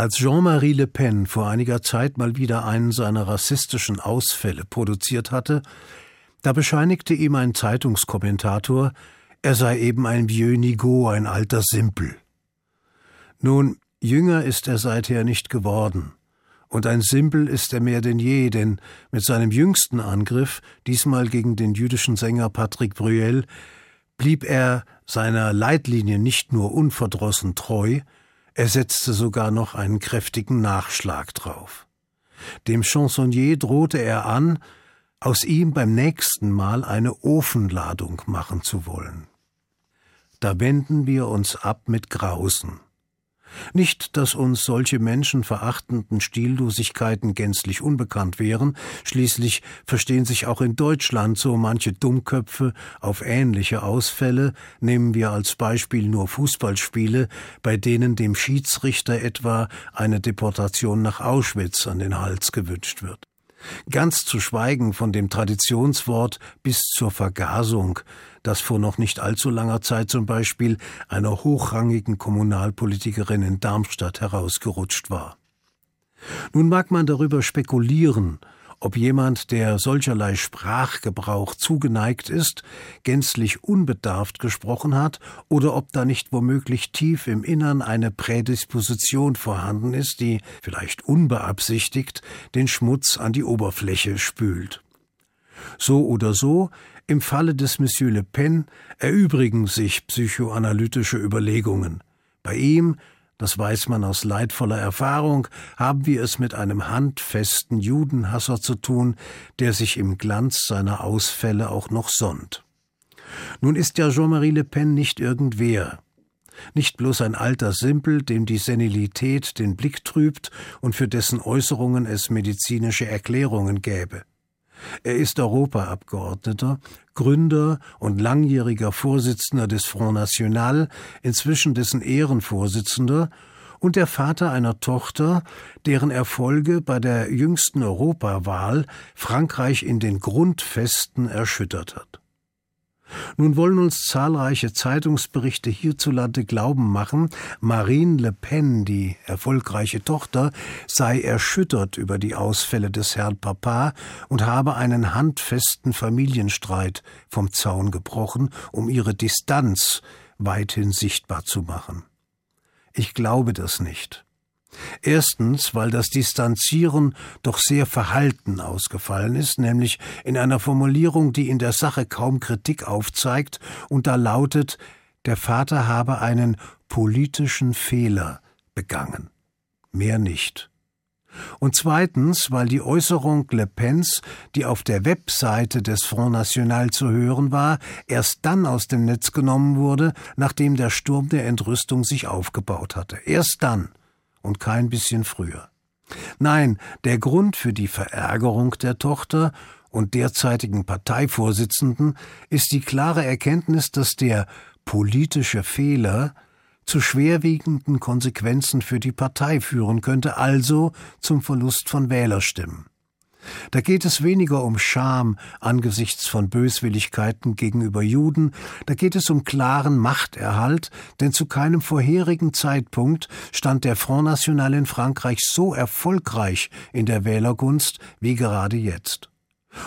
Als Jean-Marie Le Pen vor einiger Zeit mal wieder einen seiner rassistischen Ausfälle produziert hatte, da bescheinigte ihm ein Zeitungskommentator, er sei eben ein Vieux Nigo, ein alter Simpel. Nun, jünger ist er seither nicht geworden. Und ein Simpel ist er mehr denn je, denn mit seinem jüngsten Angriff, diesmal gegen den jüdischen Sänger Patrick Bruel, blieb er seiner Leitlinie nicht nur unverdrossen treu, er setzte sogar noch einen kräftigen Nachschlag drauf. Dem Chansonnier drohte er an, aus ihm beim nächsten Mal eine Ofenladung machen zu wollen. Da wenden wir uns ab mit Grausen. Nicht, dass uns solche menschenverachtenden Stillosigkeiten gänzlich unbekannt wären, schließlich verstehen sich auch in Deutschland so manche Dummköpfe auf ähnliche Ausfälle, nehmen wir als Beispiel nur Fußballspiele, bei denen dem Schiedsrichter etwa eine Deportation nach Auschwitz an den Hals gewünscht wird. Ganz zu schweigen von dem Traditionswort bis zur Vergasung, das vor noch nicht allzu langer Zeit zum Beispiel einer hochrangigen Kommunalpolitikerin in Darmstadt herausgerutscht war. Nun mag man darüber spekulieren, ob jemand, der solcherlei Sprachgebrauch zugeneigt ist, gänzlich unbedarft gesprochen hat, oder ob da nicht womöglich tief im Innern eine Prädisposition vorhanden ist, die, vielleicht unbeabsichtigt, den Schmutz an die Oberfläche spült. So oder so, im Falle des Monsieur Le Pen erübrigen sich psychoanalytische Überlegungen. Bei ihm das weiß man aus leidvoller Erfahrung, haben wir es mit einem handfesten Judenhasser zu tun, der sich im Glanz seiner Ausfälle auch noch sonnt. Nun ist ja Jean-Marie Le Pen nicht irgendwer. Nicht bloß ein alter Simpel, dem die Senilität den Blick trübt und für dessen Äußerungen es medizinische Erklärungen gäbe. Er ist Europaabgeordneter, Gründer und langjähriger Vorsitzender des Front National, inzwischen dessen Ehrenvorsitzender und der Vater einer Tochter, deren Erfolge bei der jüngsten Europawahl Frankreich in den Grundfesten erschüttert hat. Nun wollen uns zahlreiche Zeitungsberichte hierzulande glauben machen, Marine Le Pen, die erfolgreiche Tochter, sei erschüttert über die Ausfälle des Herrn Papa und habe einen handfesten Familienstreit vom Zaun gebrochen, um ihre Distanz weithin sichtbar zu machen. Ich glaube das nicht. Erstens, weil das Distanzieren doch sehr verhalten ausgefallen ist, nämlich in einer Formulierung, die in der Sache kaum Kritik aufzeigt, und da lautet, der Vater habe einen politischen Fehler begangen. Mehr nicht. Und zweitens, weil die Äußerung Le Pens, die auf der Webseite des Front National zu hören war, erst dann aus dem Netz genommen wurde, nachdem der Sturm der Entrüstung sich aufgebaut hatte. Erst dann und kein bisschen früher. Nein, der Grund für die Verärgerung der Tochter und derzeitigen Parteivorsitzenden ist die klare Erkenntnis, dass der politische Fehler zu schwerwiegenden Konsequenzen für die Partei führen könnte, also zum Verlust von Wählerstimmen. Da geht es weniger um Scham angesichts von Böswilligkeiten gegenüber Juden, da geht es um klaren Machterhalt, denn zu keinem vorherigen Zeitpunkt stand der Front National in Frankreich so erfolgreich in der Wählergunst wie gerade jetzt.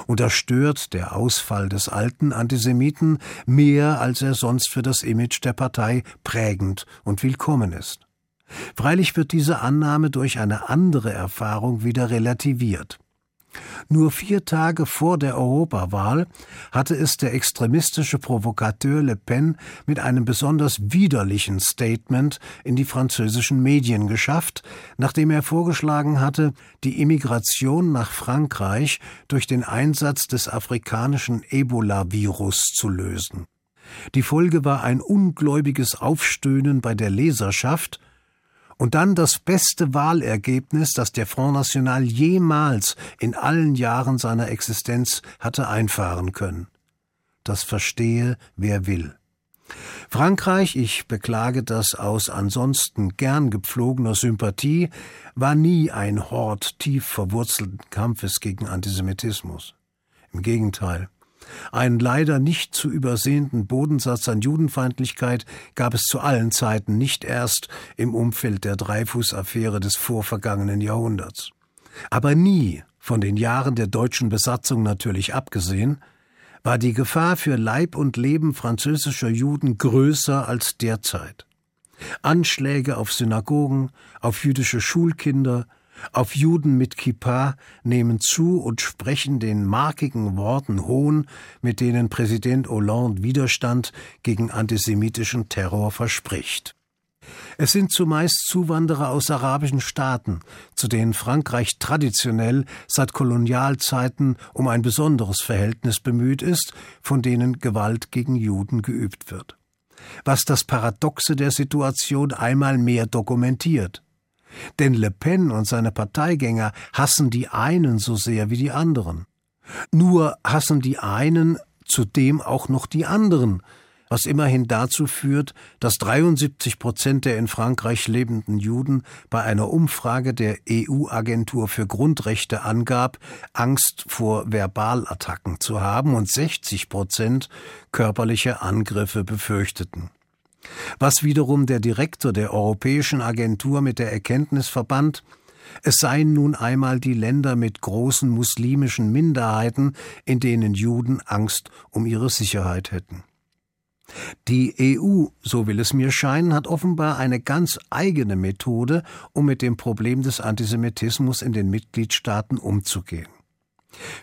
Und da stört der Ausfall des alten Antisemiten mehr, als er sonst für das Image der Partei prägend und willkommen ist. Freilich wird diese Annahme durch eine andere Erfahrung wieder relativiert. Nur vier Tage vor der Europawahl hatte es der extremistische Provokateur Le Pen mit einem besonders widerlichen Statement in die französischen Medien geschafft, nachdem er vorgeschlagen hatte, die Immigration nach Frankreich durch den Einsatz des afrikanischen Ebola-Virus zu lösen. Die Folge war ein ungläubiges Aufstöhnen bei der Leserschaft, und dann das beste Wahlergebnis, das der Front National jemals in allen Jahren seiner Existenz hatte einfahren können. Das verstehe, wer will. Frankreich, ich beklage das aus ansonsten gern gepflogener Sympathie, war nie ein Hort tief verwurzelten Kampfes gegen Antisemitismus. Im Gegenteil. Einen leider nicht zu übersehenden Bodensatz an Judenfeindlichkeit gab es zu allen Zeiten, nicht erst im Umfeld der Dreyfus-Affäre des vorvergangenen Jahrhunderts. Aber nie, von den Jahren der deutschen Besatzung natürlich abgesehen, war die Gefahr für Leib und Leben französischer Juden größer als derzeit. Anschläge auf Synagogen, auf jüdische Schulkinder, auf Juden mit Kippa nehmen zu und sprechen den markigen Worten Hohn, mit denen Präsident Hollande Widerstand gegen antisemitischen Terror verspricht. Es sind zumeist Zuwanderer aus arabischen Staaten, zu denen Frankreich traditionell seit Kolonialzeiten um ein besonderes Verhältnis bemüht ist, von denen Gewalt gegen Juden geübt wird. Was das Paradoxe der Situation einmal mehr dokumentiert. Denn Le Pen und seine Parteigänger hassen die einen so sehr wie die anderen. Nur hassen die einen zudem auch noch die anderen, was immerhin dazu führt, dass 73 Prozent der in Frankreich lebenden Juden bei einer Umfrage der EU-Agentur für Grundrechte angab, Angst vor Verbalattacken zu haben und 60 Prozent körperliche Angriffe befürchteten was wiederum der Direktor der Europäischen Agentur mit der Erkenntnis verband, es seien nun einmal die Länder mit großen muslimischen Minderheiten, in denen Juden Angst um ihre Sicherheit hätten. Die EU, so will es mir scheinen, hat offenbar eine ganz eigene Methode, um mit dem Problem des Antisemitismus in den Mitgliedstaaten umzugehen.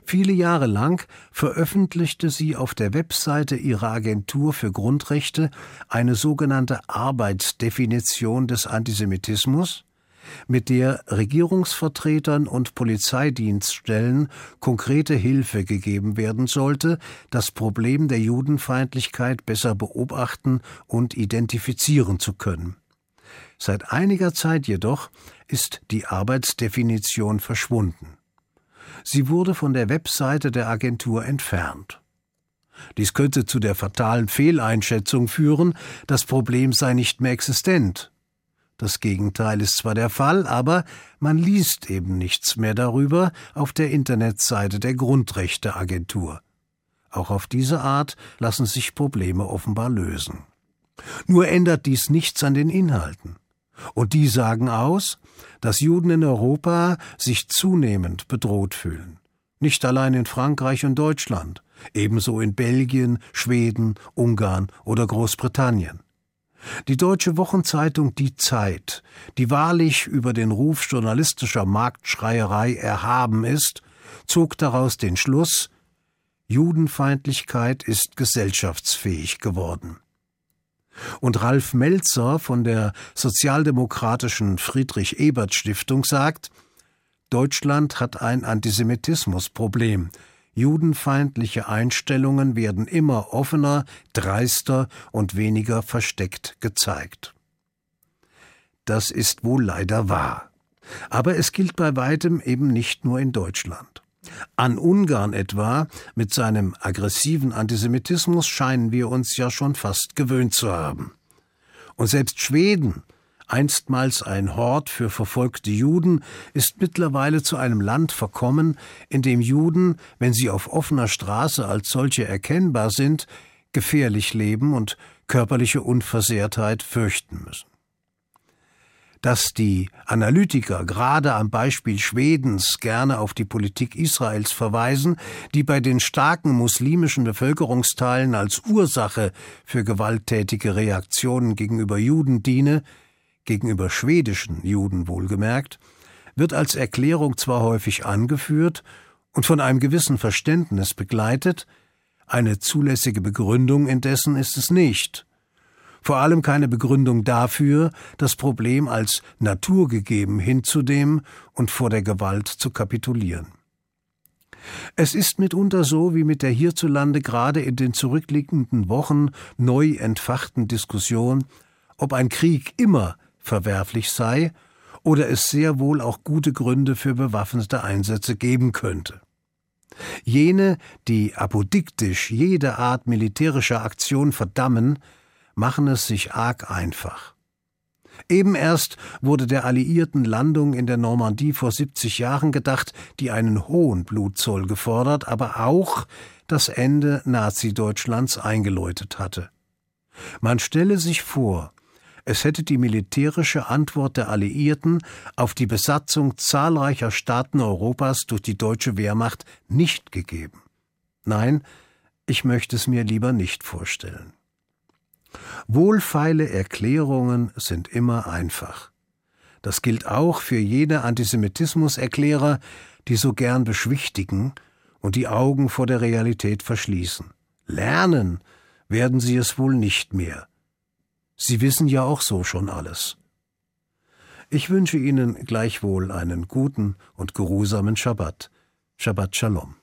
Viele Jahre lang veröffentlichte sie auf der Webseite ihrer Agentur für Grundrechte eine sogenannte Arbeitsdefinition des Antisemitismus, mit der Regierungsvertretern und Polizeidienststellen konkrete Hilfe gegeben werden sollte, das Problem der Judenfeindlichkeit besser beobachten und identifizieren zu können. Seit einiger Zeit jedoch ist die Arbeitsdefinition verschwunden. Sie wurde von der Webseite der Agentur entfernt. Dies könnte zu der fatalen Fehleinschätzung führen, das Problem sei nicht mehr existent. Das Gegenteil ist zwar der Fall, aber man liest eben nichts mehr darüber auf der Internetseite der Grundrechteagentur. Auch auf diese Art lassen sich Probleme offenbar lösen. Nur ändert dies nichts an den Inhalten. Und die sagen aus, dass Juden in Europa sich zunehmend bedroht fühlen. Nicht allein in Frankreich und Deutschland, ebenso in Belgien, Schweden, Ungarn oder Großbritannien. Die deutsche Wochenzeitung Die Zeit, die wahrlich über den Ruf journalistischer Marktschreierei erhaben ist, zog daraus den Schluss Judenfeindlichkeit ist gesellschaftsfähig geworden. Und Ralf Melzer von der sozialdemokratischen Friedrich Ebert Stiftung sagt, Deutschland hat ein Antisemitismusproblem. Judenfeindliche Einstellungen werden immer offener, dreister und weniger versteckt gezeigt. Das ist wohl leider wahr. Aber es gilt bei weitem eben nicht nur in Deutschland. An Ungarn etwa, mit seinem aggressiven Antisemitismus, scheinen wir uns ja schon fast gewöhnt zu haben. Und selbst Schweden, einstmals ein Hort für verfolgte Juden, ist mittlerweile zu einem Land verkommen, in dem Juden, wenn sie auf offener Straße als solche erkennbar sind, gefährlich leben und körperliche Unversehrtheit fürchten müssen dass die Analytiker gerade am Beispiel Schwedens gerne auf die Politik Israels verweisen, die bei den starken muslimischen Bevölkerungsteilen als Ursache für gewalttätige Reaktionen gegenüber Juden diene, gegenüber schwedischen Juden wohlgemerkt, wird als Erklärung zwar häufig angeführt und von einem gewissen Verständnis begleitet, eine zulässige Begründung indessen ist es nicht vor allem keine Begründung dafür, das Problem als naturgegeben hinzunehmen und vor der Gewalt zu kapitulieren. Es ist mitunter so wie mit der hierzulande gerade in den zurückliegenden Wochen neu entfachten Diskussion, ob ein Krieg immer verwerflich sei oder es sehr wohl auch gute Gründe für bewaffnete Einsätze geben könnte. Jene, die apodiktisch jede Art militärischer Aktion verdammen, machen es sich arg einfach. Eben erst wurde der alliierten Landung in der Normandie vor 70 Jahren gedacht, die einen hohen Blutzoll gefordert, aber auch das Ende Nazi-Deutschlands eingeläutet hatte. Man stelle sich vor, es hätte die militärische Antwort der Alliierten auf die Besatzung zahlreicher Staaten Europas durch die deutsche Wehrmacht nicht gegeben. Nein, ich möchte es mir lieber nicht vorstellen. Wohlfeile Erklärungen sind immer einfach. Das gilt auch für jene Antisemitismuserklärer, die so gern beschwichtigen und die Augen vor der Realität verschließen. Lernen werden sie es wohl nicht mehr. Sie wissen ja auch so schon alles. Ich wünsche Ihnen gleichwohl einen guten und geruhsamen Schabbat. Shabbat Shalom.